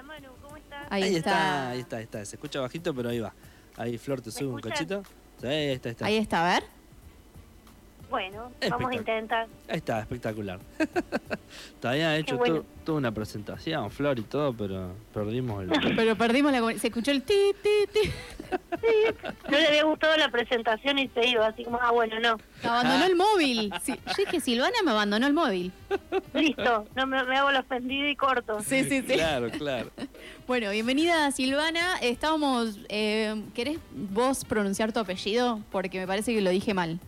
Hola Manu, ¿cómo estás? Ahí, Ahí está. está, ahí está, ahí está. Se escucha bajito, pero ahí va. Ahí Flor te ¿Me sube un escuchas? cachito. Sí, ahí está, ahí está. Ahí está, a ver. Bueno, vamos a intentar. Ahí está, espectacular. Te había hecho bueno. to- toda una presentación, Flor y todo, pero perdimos el... Pero perdimos la Se escuchó el ti, ti, ti. No le había gustado la presentación y se iba, así como, ah, bueno, no. Abandonó el móvil. Sí, yo dije, Silvana me abandonó el móvil. Listo, no me, me hago la ofendida y corto. Sí, sí, sí. Claro, claro. Bueno, bienvenida Silvana. Estábamos. Eh, ¿Querés vos pronunciar tu apellido? Porque me parece que lo dije mal.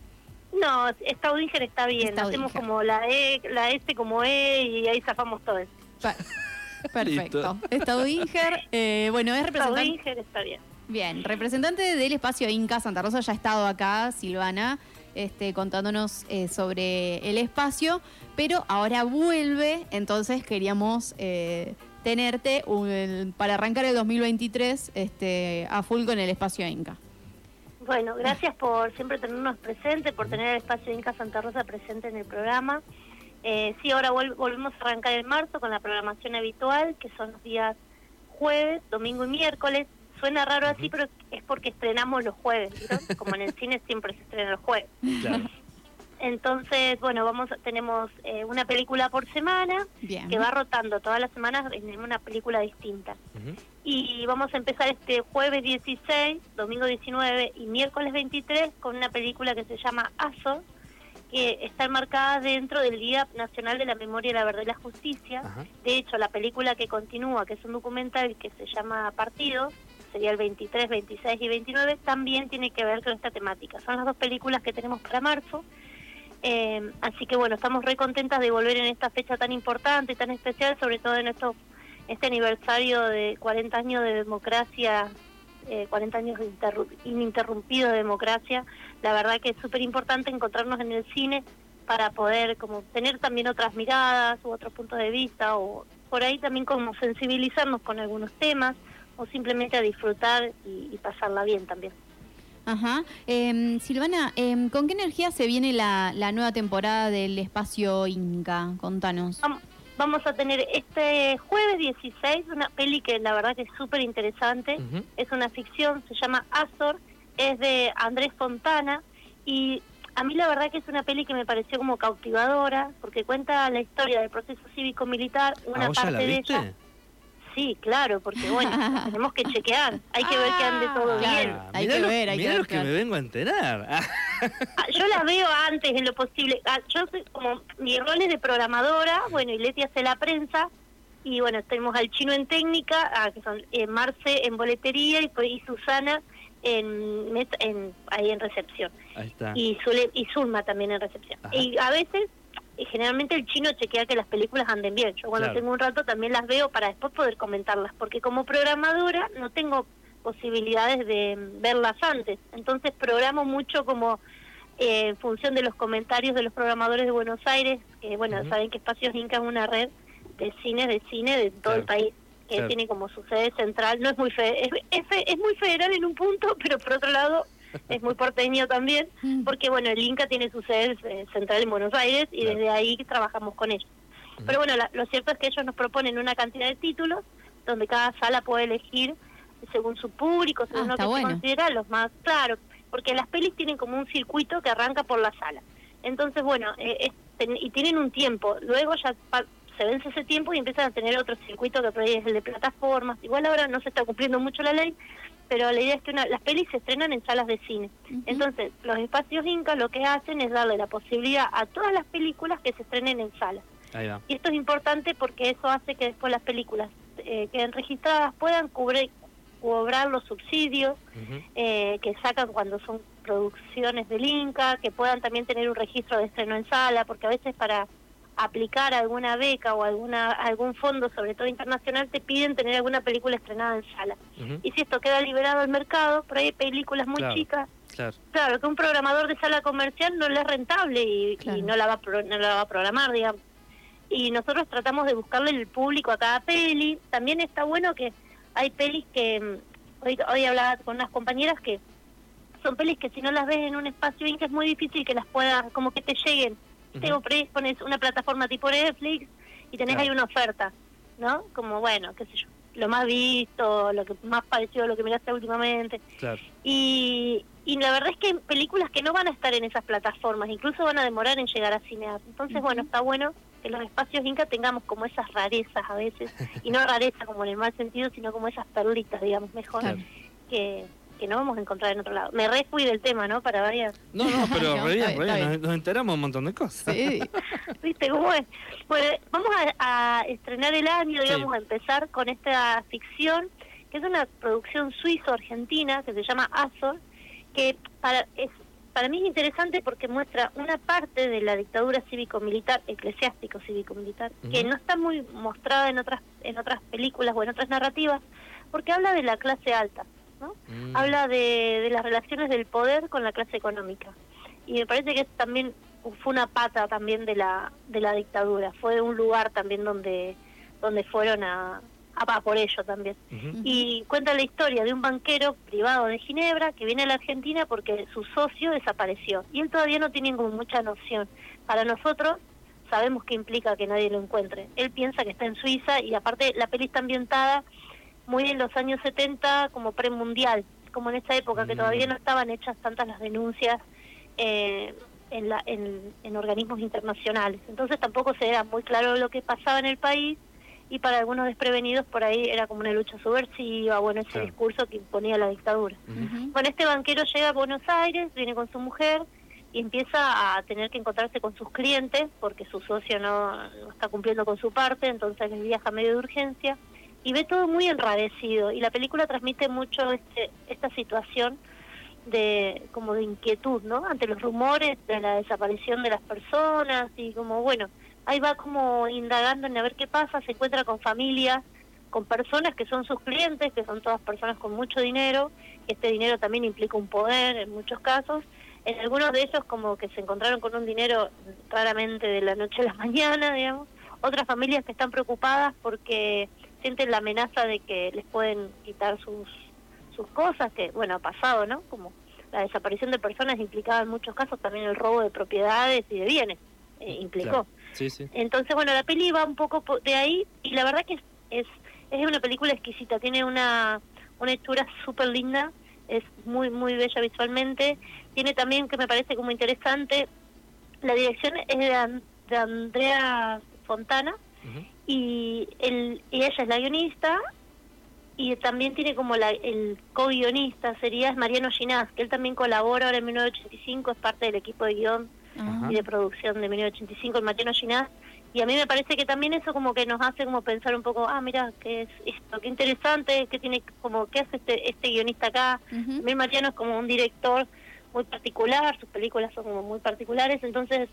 No, Staudinger está bien. Hacemos como la E, la S como E y ahí zafamos todo. Pa- Perfecto. Listo. Staudinger, eh, bueno, es representante. Staudinger está bien. Bien, representante del espacio Inca Santa Rosa ya ha estado acá, Silvana, este, contándonos eh, sobre el espacio, pero ahora vuelve, entonces queríamos eh, tenerte un- para arrancar el 2023 este, a full con el espacio Inca. Bueno, gracias por siempre tenernos presentes, por tener el espacio Inca Santa Rosa presente en el programa. Eh, sí, ahora vol- volvemos a arrancar en marzo con la programación habitual, que son los días jueves, domingo y miércoles. Suena raro así, pero es porque estrenamos los jueves, ¿vieron? Como en el cine siempre se estrena los jueves. claro. Entonces, bueno, vamos a- tenemos eh, una película por semana Bien. que va rotando todas las semanas en una película distinta. Y vamos a empezar este jueves 16, domingo 19 y miércoles 23 con una película que se llama Azor, que está enmarcada dentro del Día Nacional de la Memoria, la Verdad y la Justicia. De hecho, la película que continúa, que es un documental que se llama Partidos, sería el 23, 26 y 29, también tiene que ver con esta temática. Son las dos películas que tenemos para marzo. Eh, así que bueno, estamos re contentas de volver en esta fecha tan importante, tan especial, sobre todo en estos, este aniversario de 40 años de democracia, eh, 40 años de interru- ininterrumpido de democracia. La verdad que es súper importante encontrarnos en el cine para poder como tener también otras miradas u otros puntos de vista o por ahí también como sensibilizarnos con algunos temas o simplemente a disfrutar y pasarla bien también. Ajá. Em, Silvana, em, ¿con qué energía se viene la, la nueva temporada del espacio Inca? Contanos. Vam- Vamos a tener este jueves 16 una peli que la verdad que es súper interesante. Es una ficción, se llama Azor, es de Andrés Fontana y a mí la verdad que es una peli que me pareció como cautivadora porque cuenta la historia del proceso cívico-militar, una ¿Ah, vos ya parte la de viste? ella. Sí, claro, porque bueno, tenemos que chequear, hay que ver que ande todo Ah, claro. bien. Hay mirá que lo- ver, hay que ver, que me vengo a enterar. Ah, Ah, Yo la veo antes en lo posible. Ah, Yo soy como, mi rol es de programadora, bueno, y Leti hace la prensa, y bueno, tenemos al chino en técnica, ah, que son eh, Marce en boletería y, y Susana en, met- en ahí en recepción. ahí está. Y, Zule- y Zulma también en recepción. Ajá. Y a veces, generalmente el chino chequea que las películas anden bien. Yo cuando Claro. tengo un rato también las veo para después poder comentarlas, porque como programadora no tengo posibilidades de verlas antes. Entonces programo mucho como eh, en función de los comentarios de los programadores de Buenos Aires, que bueno, saben que Espacios Inca es una red de cines de cine de todo el país que Claro. tiene como su sede central, no es muy fe- es, es fe- es muy federal en un punto, pero por otro lado es muy porteño también, Mm. porque bueno, el Inca tiene su sede eh, central en Buenos Aires y Claro. desde ahí trabajamos con ellos. Pero bueno, la- lo cierto es que ellos nos proponen una cantidad de títulos donde cada sala puede elegir según su público, según Ah, lo que se considera los más claro, porque las pelis tienen como un circuito que arranca por la sala. Entonces, bueno, eh, es- ten- y tienen un tiempo, luego ya pa- se vence ese tiempo y empiezan a tener otro circuito que por ahí es el de plataformas. Igual ahora no se está cumpliendo mucho la ley, pero la idea es que una- las pelis se estrenan en salas de cine. Entonces, los espacios Inca lo que hacen es darle la posibilidad a todas las películas que se estrenen en salas. Y esto es importante porque eso hace que después las películas eh, queden registradas puedan cubrir, cobrar los subsidios eh, que sacan cuando son producciones del Inca, que puedan también tener un registro de estreno en sala, porque a veces para aplicar alguna beca o alguna algún fondo, sobre todo internacional, te piden tener alguna película estrenada en sala. Y si esto queda liberado al mercado, por ahí hay películas muy Claro. chicas Claro. Claro, que un programador de sala comercial no le es rentable y, Claro. y no, la va a pro- no la va a programar, digamos. Y nosotros tratamos de buscarle el público a cada peli. También está bueno que hay pelis que, mm, hoy, hoy hablaba con unas compañeras que son pelis que si no las ves en un espacio bien que es muy difícil que las puedas, como que te lleguen. Por ahí pones una plataforma tipo Netflix y tenés Claro. ahí una oferta, ¿no? Como bueno, qué sé yo. lo más visto, lo que más parecido a lo que miraste últimamente. Claro. Y, y la verdad es que hay películas que no van a estar en esas plataformas, incluso van a demorar en llegar a cinear. Entonces, bueno, está bueno que los espacios Inca tengamos como esas rarezas a veces, y no rareza como en el mal sentido, sino como esas perlitas, digamos, mejor, Claro. que, que no vamos a encontrar en otro lado. Me re fui del tema, ¿no? Para varias. No, no, pero No, re bien, re bien. Nos, nos enteramos un montón de cosas. Sí. ¿Viste cómo es? Bueno, vamos a, a estrenar el año, Sí. digamos, a empezar con esta ficción, que es una producción suizo-argentina que se llama Azor, que para, es, para mí es interesante porque muestra una parte de la dictadura cívico-militar, eclesiástico cívico-militar, que no está muy mostrada en otras, en otras películas o en otras narrativas, porque habla de la clase alta, ¿no? Mm. habla de, de las relaciones del poder con la clase económica. Y me parece que es también fue una pata también de la de la dictadura, fue un lugar también donde donde fueron a, a, a por ello también. Y cuenta la historia de un banquero privado de Ginebra que viene a la Argentina porque su socio desapareció y él todavía no tiene como mucha noción. Para nosotros sabemos que implica que nadie lo encuentre. Él piensa que está en Suiza y aparte la peli está ambientada muy en los años 70 como premundial, como en esa época que Mm. todavía no estaban hechas tantas las denuncias eh, en, la, en, en organismos internacionales. Entonces tampoco se era muy claro lo que pasaba en el país y para algunos desprevenidos por ahí era como una lucha subversiva, bueno, ese Claro. discurso que imponía la dictadura. Bueno, este banquero llega a Buenos Aires, viene con su mujer y empieza a tener que encontrarse con sus clientes porque su socio no, no está cumpliendo con su parte, entonces les viaja medio de urgencia y ve todo muy enrarecido y la película transmite mucho este, esta situación de como de inquietud, ¿no? Ante los rumores de la desaparición de las personas y como bueno, ahí va como indagando en a ver qué pasa, se encuentra con familias, con personas que son sus clientes, que son todas personas con mucho dinero, este dinero también implica un poder en muchos casos. En algunos de ellos como que se encontraron con un dinero raramente de la noche a la mañana, digamos. Otras familias que están preocupadas porque sienten la amenaza de que les pueden quitar sus sus cosas, que bueno, ha pasado, ¿no? Como la desaparición de personas implicaba en muchos casos también el robo de propiedades y de bienes, eh, implicó. Claro. Sí, sí. Entonces, bueno, la peli va un poco po- de ahí y la verdad que es, es, es una película exquisita, tiene una, una hechura súper linda, es muy, muy bella visualmente, tiene también, que me parece como interesante, la dirección es de, de Andrea Fontana. Y, el, y ella es la guionista y también tiene como la, el co-guionista, sería es Mariano Ginás, que él también colabora ahora en 1985, es parte del equipo de guion y de producción de 1985, el Mariano Ginás, y a mí me parece que también eso como que nos hace como pensar un poco, ah, mira, qué es esto, qué interesante, qué tiene, como, qué hace este, este guionista acá, también Mariano es como un director muy particular, sus películas son como muy particulares, entonces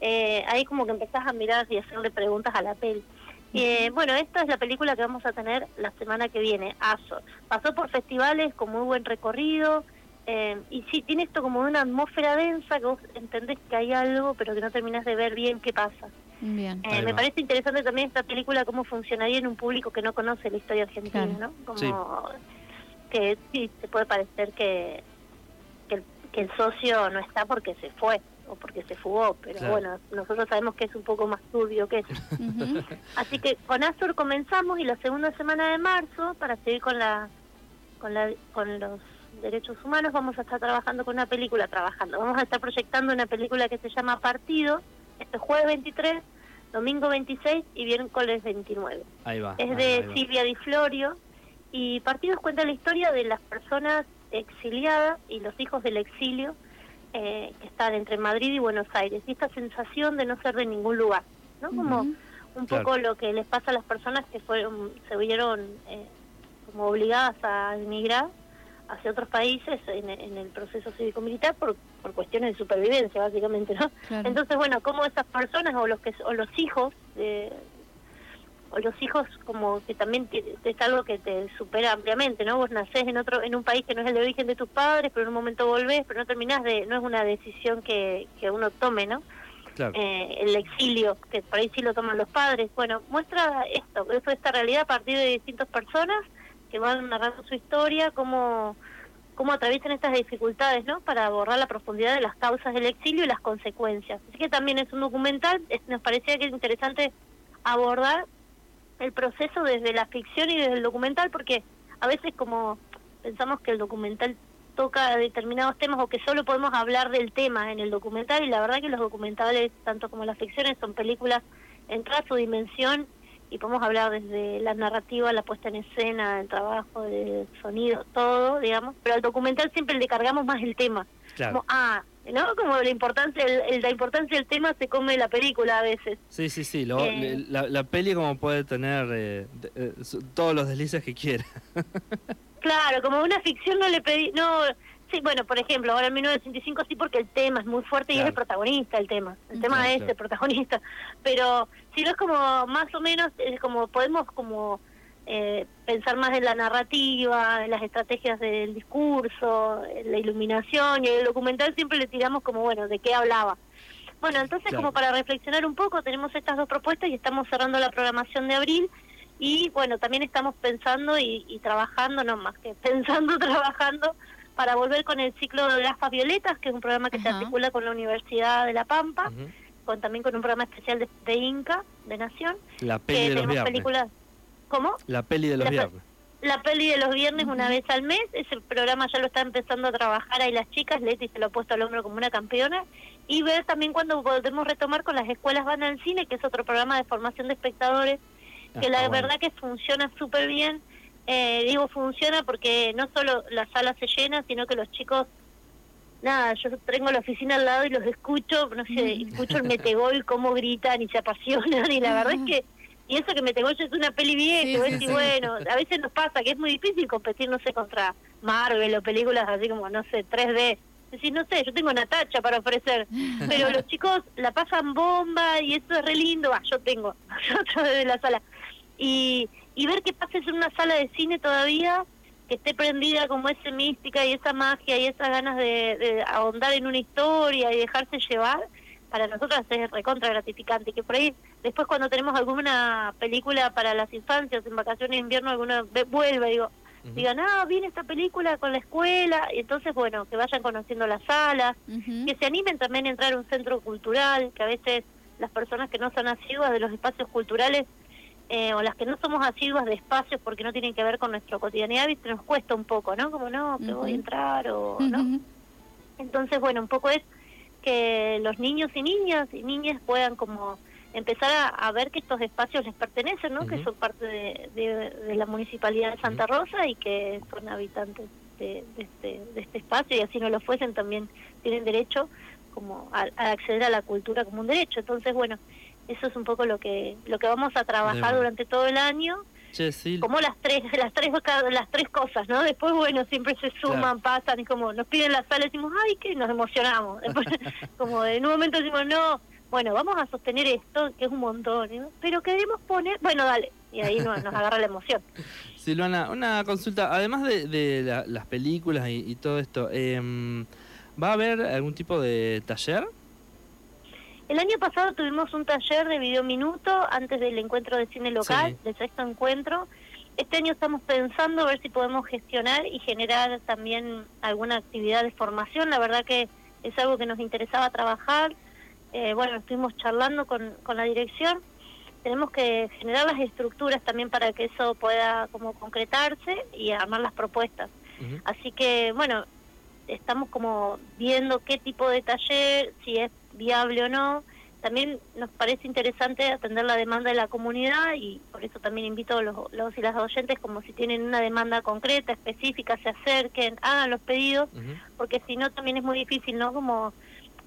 eh, ahí como que empezás a mirar y hacerle preguntas a la peli. Y, eh, bueno, esta es la película que vamos a tener la semana que viene, Azor. Pasó por festivales con muy buen recorrido, eh, y sí, tiene esto como una atmósfera densa que vos entendés que hay algo, pero que no terminás de ver bien qué pasa. Bien. Eh, me parece interesante también esta película, cómo funcionaría en un público que no conoce la historia argentina, Claro. ¿no? Como Sí. que sí, te puede parecer que, que, el, que el socio no está porque se fue o porque se fugó, pero Claro. bueno, nosotros sabemos que es un poco más turbio que eso. Así que con Azur comenzamos y la segunda semana de marzo, para seguir con la con, la, con los derechos humanos, vamos a estar trabajando con una película, trabajando, vamos a estar proyectando una película que se llama Partido, este jueves 23, domingo 26 y miércoles 29. Ahí va. Es ahí de va, ahí va. Silvia Di Florio y Partidos cuenta la historia de las personas exiliadas y los hijos del exilio eh, que están entre Madrid y Buenos Aires y esta sensación de no ser de ningún lugar, ¿no? Como un Claro. poco lo que les pasa a las personas que fueron se vieron eh, como obligadas a emigrar hacia otros países en, en el proceso cívico-militar por, por cuestiones de supervivencia, básicamente, ¿no? Claro. Entonces, bueno, como esas personas o los que o los hijos de los hijos como que también es algo que te supera ampliamente, ¿no? Vos nacés en otro en un país que no es el de origen de tus padres, pero en un momento volvés, pero no terminás de no es una decisión que, que uno tome, ¿no? Claro. Eh, el exilio, que por ahí sí lo toman los padres. Bueno, muestra esto, eso, esta realidad a partir de distintas personas que van narrando su historia, cómo, cómo atraviesan estas dificultades, ¿no? Para abordar la profundidad de las causas del exilio y las consecuencias. Así que también es un documental, es- nos parecía que es interesante abordar el proceso desde la ficción y desde el documental, porque a veces como pensamos que el documental toca determinados temas o que solo podemos hablar del tema en el documental y la verdad que los documentales, tanto como las ficciones, son películas en toda su dimensión y podemos hablar desde la narrativa, la puesta en escena, el trabajo, el sonido, todo, digamos, pero al documental siempre le cargamos más el tema. Como, ah, ¿no? Como la importancia, el, la importancia del tema se come la película a veces. Sí, sí, sí. Eh. la, la, peli como puede tener eh, eh, todos los deslices que quiera. claro, como una ficción no le pedí, no, sí, bueno, por ejemplo, ahora en 1985 sí porque el tema es muy fuerte y es el protagonista el tema. El tema es el protagonista. Pero si no es como más o menos, es como podemos como eh, pensar más en la narrativa, en las estrategias del discurso, en la iluminación y el documental siempre le tiramos como, bueno, de qué hablaba. Bueno, entonces como para reflexionar un poco, tenemos estas dos propuestas y estamos cerrando la programación de abril y bueno, también estamos pensando y, trabajando, no más que pensando, trabajando para volver con el ciclo de gafas violetas, que es un programa que se articula con la Universidad de La Pampa, con también con un programa especial de, Inca, de Nación. La peli de los películas ¿Cómo? La peli de los viernes. La peli de los viernes una vez al mes, ese programa ya lo está empezando a trabajar ahí las chicas, Leti se lo ha puesto al hombro como una campeona, y ver también cuando podemos retomar con las escuelas van al cine, que es otro programa de formación de espectadores, que la verdad que funciona súper bien, eh, digo funciona porque no solo la sala se llena, sino que los chicos nada, yo tengo la oficina al lado y los escucho, no sé, escucho el metegol, cómo gritan y se apasionan, y la verdad es que y eso que me tengo yo es una peli vieja, y bueno, a veces nos pasa que es muy difícil competir, no sé, contra Marvel o películas así como, no sé, 3D. Es decir, no sé, yo tengo una tacha para ofrecer, pero los chicos la pasan bomba y eso es re lindo. Ah, yo tengo, nosotros desde la sala. Y, y ver qué pasa en una sala de cine todavía que esté prendida como esa mística y esa magia y esas ganas de, de ahondar en una historia y dejarse llevar, para nosotros es recontra gratificante. Que por ahí Después cuando tenemos alguna película para las infancias, en vacaciones de invierno, alguna vuelve, digo, digan, ah, viene esta película con la escuela, y entonces, bueno, que vayan conociendo las salas, que se animen también a entrar a un centro cultural, que a veces las personas que no son asiduas de los espacios culturales, eh, o las que no somos asiduas de espacios porque no tienen que ver con nuestra cotidianidad, ¿viste? nos cuesta un poco, ¿no? Como, no, que voy a entrar, o, ¿no? Entonces, bueno, un poco es que los niños y niñas y niñas puedan como empezar a, ver que estos espacios les pertenecen, ¿no? Que son parte de, la municipalidad de Santa Rosa y que son habitantes de, este, de este espacio y así no lo fuesen también tienen derecho como a, acceder a la cultura como un derecho. Entonces, bueno, eso es un poco lo que lo que vamos a trabajar durante todo el año. Como las tres las tres las tres cosas, ¿no? Después bueno, siempre se suman, pasan y como nos piden la sala decimos, "Ay, que nos emocionamos." Después como en un momento decimos, "No, bueno, vamos a sostener esto, que es un montón, pero queremos poner, bueno, dale, y ahí nos, agarra la emoción. Silvana, una consulta, además de, las películas y, todo esto, em, ¿va a haber algún tipo de taller? El año pasado tuvimos un taller de video minuto antes del encuentro de cine local, del sexto encuentro. Este año estamos pensando a ver si podemos gestionar y generar también alguna actividad de formación. La verdad que es algo que nos interesaba trabajar eh, bueno, estuvimos charlando con, con la dirección, tenemos que generar las estructuras también para que eso pueda como concretarse y armar las propuestas. Así que, bueno, estamos como viendo qué tipo de taller, si es viable o no. También nos parece interesante atender la demanda de la comunidad y por eso también invito a los, los y las oyentes como si tienen una demanda concreta, específica, se acerquen, hagan los pedidos, porque si no también es muy difícil, ¿no? Como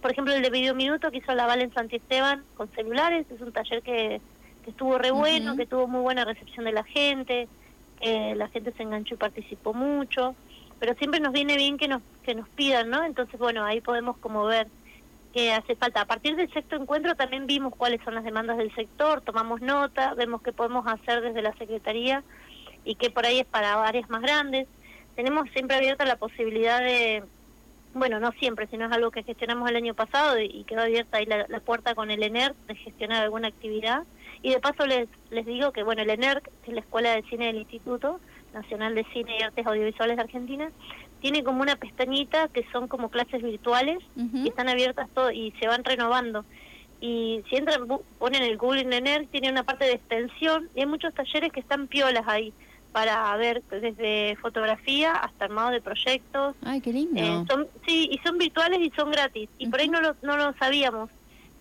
por ejemplo, el de Video Minuto que hizo la Val en Esteban con celulares, es un taller que, estuvo re bueno, que tuvo muy buena recepción de la gente, que la gente se enganchó y participó mucho, pero siempre nos viene bien que nos, que nos pidan, ¿no? Entonces, bueno, ahí podemos como ver qué hace falta. A partir del sexto encuentro también vimos cuáles son las demandas del sector, tomamos nota, vemos qué podemos hacer desde la Secretaría y qué por ahí es para áreas más grandes. Tenemos siempre abierta la posibilidad de bueno, no siempre, sino es algo que gestionamos el año pasado y quedó abierta ahí la, puerta con el ENER de gestionar alguna actividad. Y de paso les, les digo que, bueno, el ENER, que es la Escuela de Cine del Instituto Nacional de Cine y Artes Audiovisuales de Argentina, tiene como una pestañita que son como clases virtuales y están abiertas todo y se van renovando. y si entran, ponen el Google en ENER, tiene una parte de extensión y hay muchos talleres que están piolas ahí para ver desde fotografía hasta armado de proyectos. Ay, qué lindo. Eh, son, sí, y son virtuales y son gratis. Y por ahí no lo, no lo sabíamos.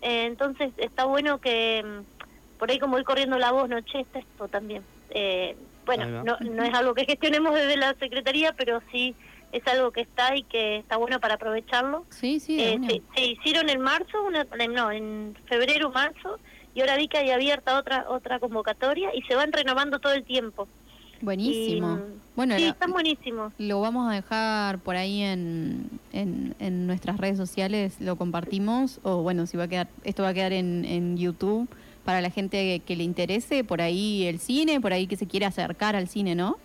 Eh, entonces está bueno que mm, por ahí como ir corriendo la voz, no, che, está esto también. Eh, bueno, no, no es algo que gestionemos desde la Secretaría, pero sí es algo que está y que está bueno para aprovecharlo. sí, sí, Eh, se, se hicieron en marzo, una, no, en febrero, marzo, y ahora vi que hay abierta otra otra convocatoria y se van renovando todo el tiempo. Buenísimo. Y, bueno, sí, están buenísimos. lo vamos a dejar por ahí en, en, en nuestras redes sociales, lo compartimos, o bueno, si va a quedar, esto va a quedar en, en YouTube para la gente que le interese, por ahí el cine, por ahí que se quiera acercar al cine, ¿no?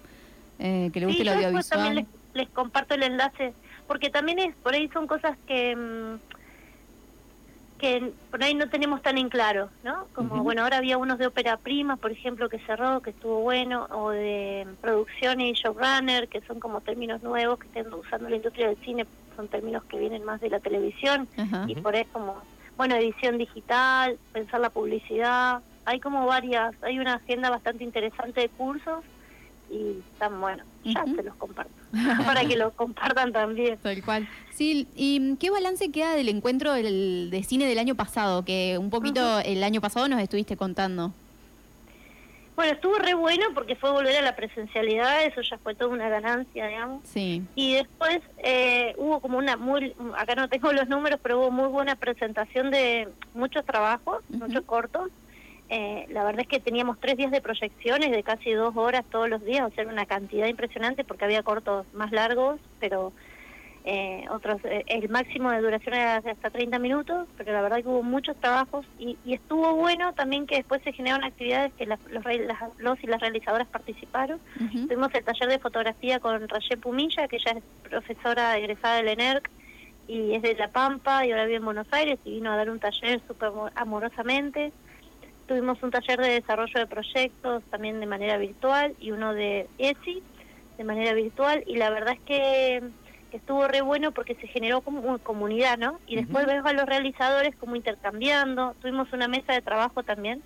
Eh, que le guste Sí, el yo después también audiovisual. les, les comparto el enlace, porque también es por ahí son cosas que mm, que por ahí no tenemos tan en claro, ¿no? Como, bueno, ahora había unos de ópera prima, por ejemplo, que cerró, que estuvo bueno, o de producción y showrunner, que son como términos nuevos que están usando la industria del cine, son términos que vienen más de la televisión, y por eso como, bueno, edición digital, pensar la publicidad, hay como varias, hay una agenda bastante interesante de cursos y están buenos, ya Ujú. se los comparto, para que lo compartan también. Tal cual. Sí, ¿y qué balance queda del encuentro del, de cine del año pasado? Que un poquito el año pasado nos estuviste contando. Bueno, estuvo re bueno porque fue volver a la presencialidad, eso ya fue toda una ganancia, digamos. Sí. Y después eh, hubo como una muy, acá no tengo los números, pero hubo muy buena presentación de muchos trabajos, muchos cortos. Eh, la verdad es que teníamos tres días de proyecciones de casi dos horas todos los días, o sea, una cantidad impresionante porque había cortos más largos, pero eh, otros, eh, el máximo de duración era hasta 30 minutos, pero la verdad que hubo muchos trabajos y, y estuvo bueno también que después se generaron actividades que las- los, las- los y las realizadoras participaron. Tuvimos el taller de fotografía con Rayé Pumilla, que ella es profesora egresada del ENERC y es de La Pampa y ahora vive en Buenos Aires y vino a dar un taller súper amo- amorosamente. Tuvimos un taller de desarrollo de proyectos también de manera virtual y uno de ESI de manera virtual y la verdad es que, que estuvo re bueno porque se generó como comunidad, ¿no? Y después Ujú. ves a los realizadores como intercambiando. Tuvimos una mesa de trabajo también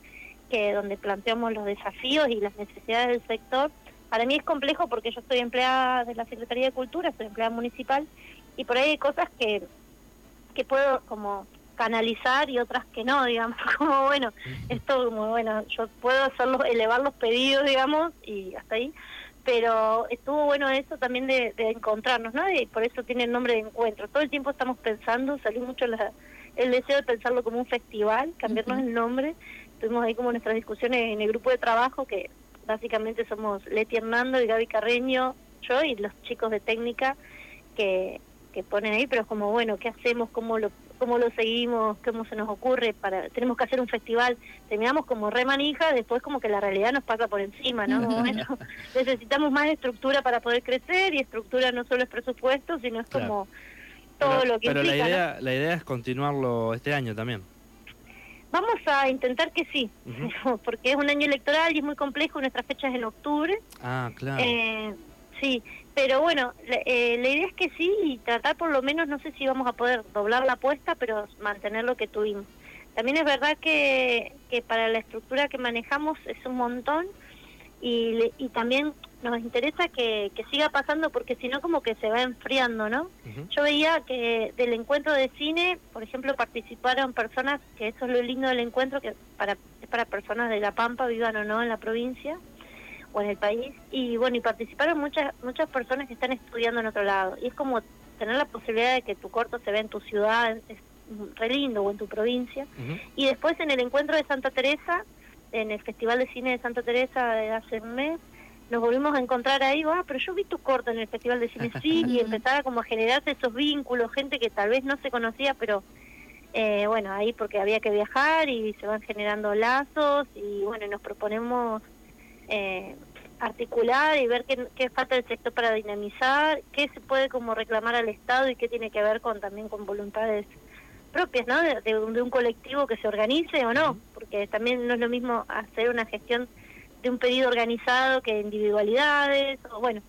que donde planteamos los desafíos y las necesidades del sector. Para mí es complejo porque yo soy empleada de la Secretaría de Cultura, soy empleada municipal y por ahí hay cosas que que puedo como canalizar y otras que no, digamos, como bueno, esto como bueno, yo puedo hacerlos, elevar los pedidos, digamos, y hasta ahí, pero estuvo bueno eso también de, de encontrarnos, ¿no? Y por eso tiene el nombre de encuentro. Todo el tiempo estamos pensando, salió mucho la- el deseo de pensarlo como un festival, cambiarnos el nombre. Tuvimos ahí como nuestras discusiones en el grupo de trabajo, que básicamente somos Leti Hernando y Gaby Carreño, yo y los chicos de técnica que, que ponen ahí, pero es como, bueno, ¿qué hacemos? ¿Cómo lo, cómo lo seguimos? ¿Cómo se nos ocurre? para Tenemos que hacer un festival. Terminamos como re manija, después como que la realidad nos pasa por encima, ¿no? Bueno, necesitamos más estructura para poder crecer y estructura no solo es presupuesto, sino es Claro. como todo pero, lo que pero la idea, la idea es continuarlo este año también. Vamos a intentar que sí, porque es un año electoral y es muy complejo, nuestra fecha es en octubre. Ah, claro. Eh, sí, pero bueno, la, eh, la idea es que sí y tratar por lo menos, no sé si vamos a poder doblar la apuesta, pero mantener lo que tuvimos. También es verdad que, que para la estructura que manejamos es un montón y, y también nos interesa que, que siga pasando porque si no como que se va enfriando, ¿no? Yo veía que del encuentro de cine, por ejemplo, participaron personas, que eso es lo lindo del encuentro, que para, es para personas de La Pampa, vivan o no en la provincia o en el país, y bueno, y participaron muchas muchas personas que están estudiando en otro lado, y es como tener la posibilidad de que tu corto se vea en tu ciudad, es re lindo, o en tu provincia, y después en el encuentro de Santa Teresa, en el Festival de Cine de Santa Teresa de hace un mes, nos volvimos a encontrar ahí, ah, pero yo vi tu corto en el Festival de Cine, sí, y empezaba como a generarse esos vínculos, gente que tal vez no se conocía, pero eh, bueno, ahí porque había que viajar y se van generando lazos y bueno, nos proponemos eh, articular y ver qué, qué falta el sector para dinamizar, qué se puede como reclamar al Estado y qué tiene que ver con también con voluntades propias, ¿no? De, de un- de un colectivo que se organice o no, porque también no es lo mismo hacer una gestión de un pedido organizado que individualidades, o bueno.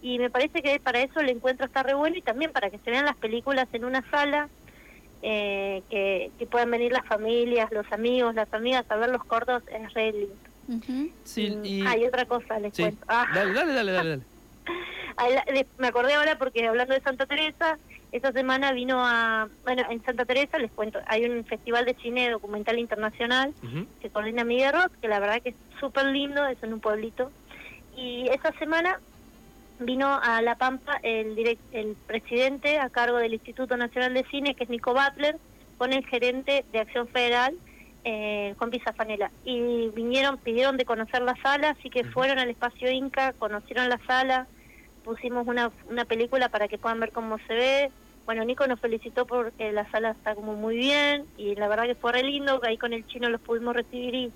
Y me parece que para eso el encuentro está re bueno y también para que se vean las películas en una sala eh, que, que puedan venir las familias, los amigos, las amigas a ver los cortos, es re lindo. Sí, y... Ah, y otra cosa les sí. cuento. Ah, Dale, dale, dale, dale. me acordé ahora porque hablando de Santa Teresa, esta semana vino a, bueno, en Santa Teresa les cuento, hay un festival de cine documental internacional Ujú. que coordina Miguel Roth, que la verdad que es súper lindo, es en un pueblito. Y esa semana vino a La Pampa el, direct- el presidente a cargo del Instituto Nacional de Cine, que es Nico Butler, con el gerente de Acción Federal, eh, Juan Pizafanela. Y vinieron, pidieron de conocer la sala, así que fueron al espacio Inca, conocieron la sala, pusimos una, una película para que puedan ver cómo se ve. Bueno, Nico nos felicitó porque la sala está como muy bien y la verdad que fue re lindo, que ahí con el chino los pudimos recibir y,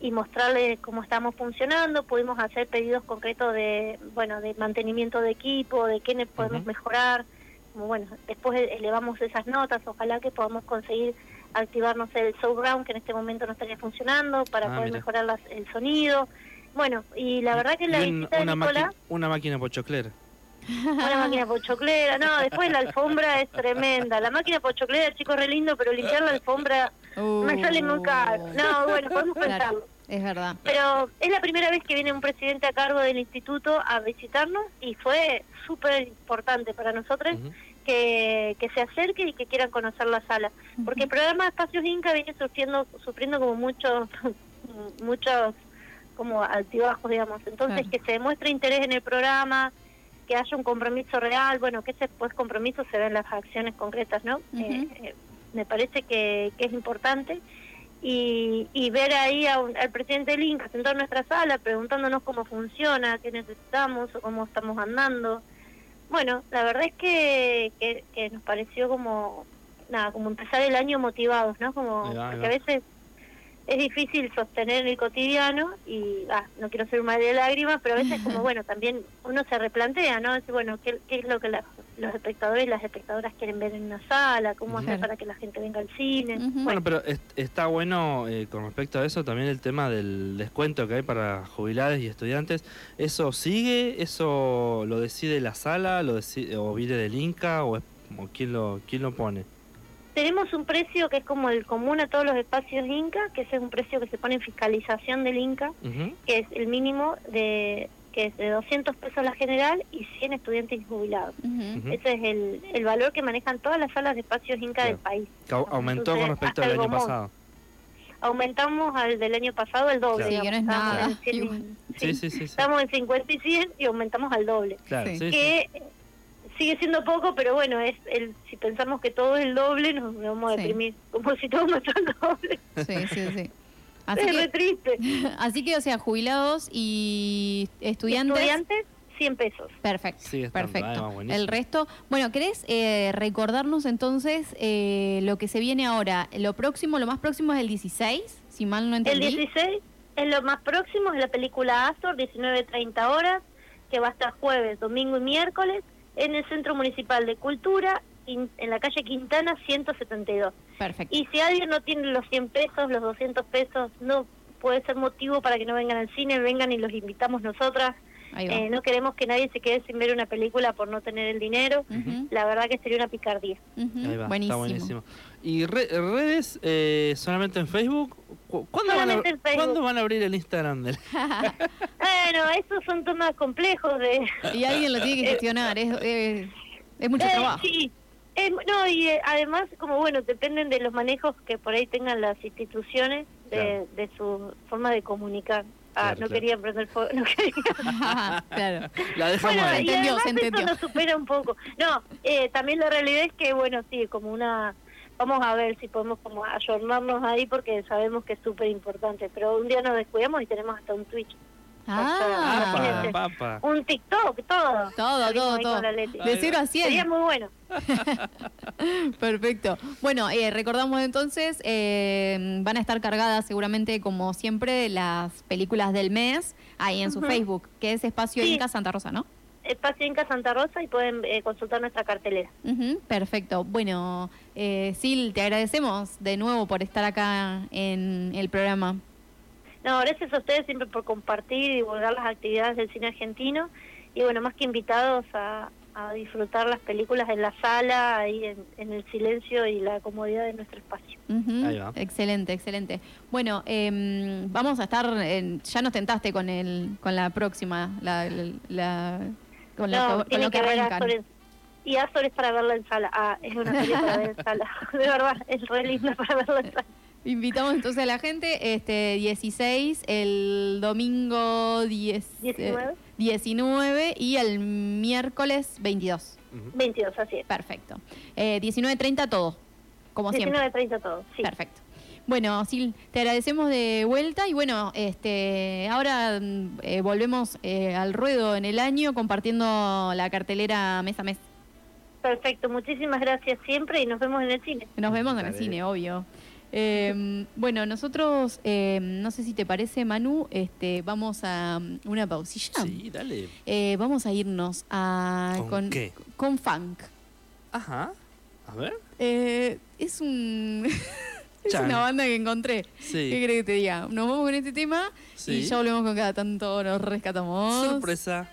y mostrarles cómo estamos funcionando, pudimos hacer pedidos concretos de, bueno, de mantenimiento de equipo, de qué podemos mejorar, como bueno, después elevamos esas notas, ojalá que podamos conseguir activarnos el Ground que en este momento no estaría funcionando, para Ah, poder mira. mejorar las- el sonido. Bueno, y la verdad que la un- visita de una, Nicolás... una máquina pochoclera. Una máquina pochoclera, no, después la alfombra es tremenda. La máquina pochoclera, chico, re lindo, pero limpiar la alfombra me sale muy caro. No, bueno, podemos Claro, pensarlo. es verdad. Pero es la primera vez que viene un presidente a cargo del instituto a visitarnos y fue súper importante para nosotros Ujú. Que, que se acerquen y que quieran conocer la sala. Porque el programa de Espacios Inca viene sufriendo, sufriendo como muchos, muchos como altibajos, digamos. Entonces, Claro. que se demuestre interés en el programa, que haya un compromiso real, bueno, que ese pues compromiso se ve en las acciones concretas, ¿no? Eh, eh, me parece que, que es importante. Y, y ver ahí a un- al presidente del Inca sentado en nuestra sala preguntándonos cómo funciona, qué necesitamos o cómo estamos andando. Bueno, la verdad es que, que, que nos pareció como, nada, como empezar el año motivados, ¿no? Como, ahí porque a veces es difícil sostener el cotidiano y, ah, no quiero ser un madre de lágrimas, pero a veces como, bueno, también uno se replantea, ¿no? Decir, bueno, ¿qué, qué es lo que la- los espectadores y las espectadoras quieren ver en una sala? ¿Cómo hacer para que la gente venga al cine? Bueno, pero es- está bueno eh, con respecto a eso también el tema del descuento que hay para jubilados y estudiantes. ¿Eso sigue? ¿Eso lo decide la sala? ¿Lo decide, ¿O viene del Inca? ¿O, es, o quién, lo, quién lo pone? Tenemos un precio que es como el común a todos los espacios Inca, que ese es un precio que se pone en fiscalización del Inca, Ujú. que es el mínimo de que es de 200 pesos la general y 100 estudiantes y jubilados. Ujú. Ujú. Ese es el, el valor que manejan todas las salas de espacios Inca del Claro. país. Que au- aumentó con Entonces, respecto hasta al año gomón. pasado. Aumentamos al del año pasado el doble. Claro. Sí, no es nada. Estábamos en 100 y- Igual. Sí, sí, sí. sí. Estamos en 50 y 100 y aumentamos al doble. Claro, Sí. sí, sí. que sigue siendo poco, pero bueno, es el si pensamos que todo es el doble, nos vamos a Sí. deprimir. Como si todo me el doble. Sí, sí, sí. Así es re que, triste. así que, o sea, jubilados y estudiantes. Estudiantes, 100 pesos. Perfecto, Sigue estando, perfecto. además. El resto, bueno, ¿querés eh, recordarnos entonces eh, lo que se viene ahora? Lo próximo, lo más próximo es el 16, si mal no El entendí. 16 es lo más próximo, es la película Astor, 19.30 horas, que va a estar jueves, domingo y miércoles, en el Centro Municipal de Cultura, en la calle Quintana, 172. Perfecto. Y si alguien no tiene los 100 pesos, los 200 pesos, no puede ser motivo para que no vengan al cine, vengan y los invitamos nosotras. Eh, no queremos que nadie se quede sin ver una película por no tener el dinero. La verdad que sería una picardía. ujú. Ahí va, Buenísimo. está buenísimo. ¿Y re- redes eh, solamente en Facebook? ¿Cu- ¿Cuándo van, a, Solamente en Facebook. ¿Cuándo van a abrir el Instagram del Bueno, esos son temas complejos de... y alguien lo tiene que gestionar, es, es- es mucho Eh, trabajo. Sí. Eh, no, y eh, además, como bueno, dependen de los manejos que por ahí tengan las instituciones de, Claro. de su forma de comunicar. Ah, Claro, no claro. quería prender fuego, no quería. claro. La dejamos Bueno, ahí. y entendió, además se entendió. esto nos supera un poco. No, eh, también la realidad es que, bueno, sí, como una... Vamos a ver si podemos como ayornarnos ahí porque sabemos que es súper importante. Pero un día nos descuidamos y tenemos hasta un Twitch, Ah, Papa, imagínate. papa. un TikTok, todo. todo, todo, todo. De 0 a 100. Sería muy bueno. Perfecto. Bueno, eh, recordamos entonces, eh, van a estar cargadas seguramente, como siempre, las películas del mes ahí en su. Facebook, que es Espacio Sí. Inca Santa Rosa, ¿no? Espacio Inca Santa Rosa y pueden eh, consultar nuestra cartelera. Ujú, perfecto. Bueno, eh, Sil, te agradecemos de nuevo por estar acá en el programa. No, gracias a ustedes siempre por compartir y divulgar las actividades del cine argentino. Y bueno, más que invitados a, a disfrutar las películas en la sala, ahí en, en el silencio y la comodidad de nuestro espacio. Ahí va. Excelente, excelente. Bueno, em, vamos a estar, en- ya nos tentaste con el, con la próxima, la, la- la- con, la- No, con tiene lo que que ver arrancan. Azor en- y Azor es para verla en sala. Ah, es una serie para ver en sala. De verdad, es re linda para verla en sala. Invitamos entonces a la gente, este 16, el domingo 10, eh, 19. 19 y el miércoles 22. Ujú. 22, así es. Perfecto. Eh, 19.30 todo, como siempre. 19.30 todo, sí. Perfecto. Bueno, Sil, te agradecemos de vuelta y bueno, este, ahora eh, volvemos eh, al ruedo en el año compartiendo la cartelera mes a mes. Perfecto, muchísimas gracias siempre y nos vemos en el cine. Nos vemos en el cine, obvio. Eh, bueno, nosotros, eh, no sé si te parece, Manu, este, vamos a mm, una pausilla. Sí, dale. Eh, vamos a irnos a, ¿Con qué? con funk. Ajá. A ver. Eh, es un es una banda que encontré. ¿Qué Sí. querés que te diga? Nos vamos con este tema y ya volvemos con cada tanto nos rescatamos. Sorpresa.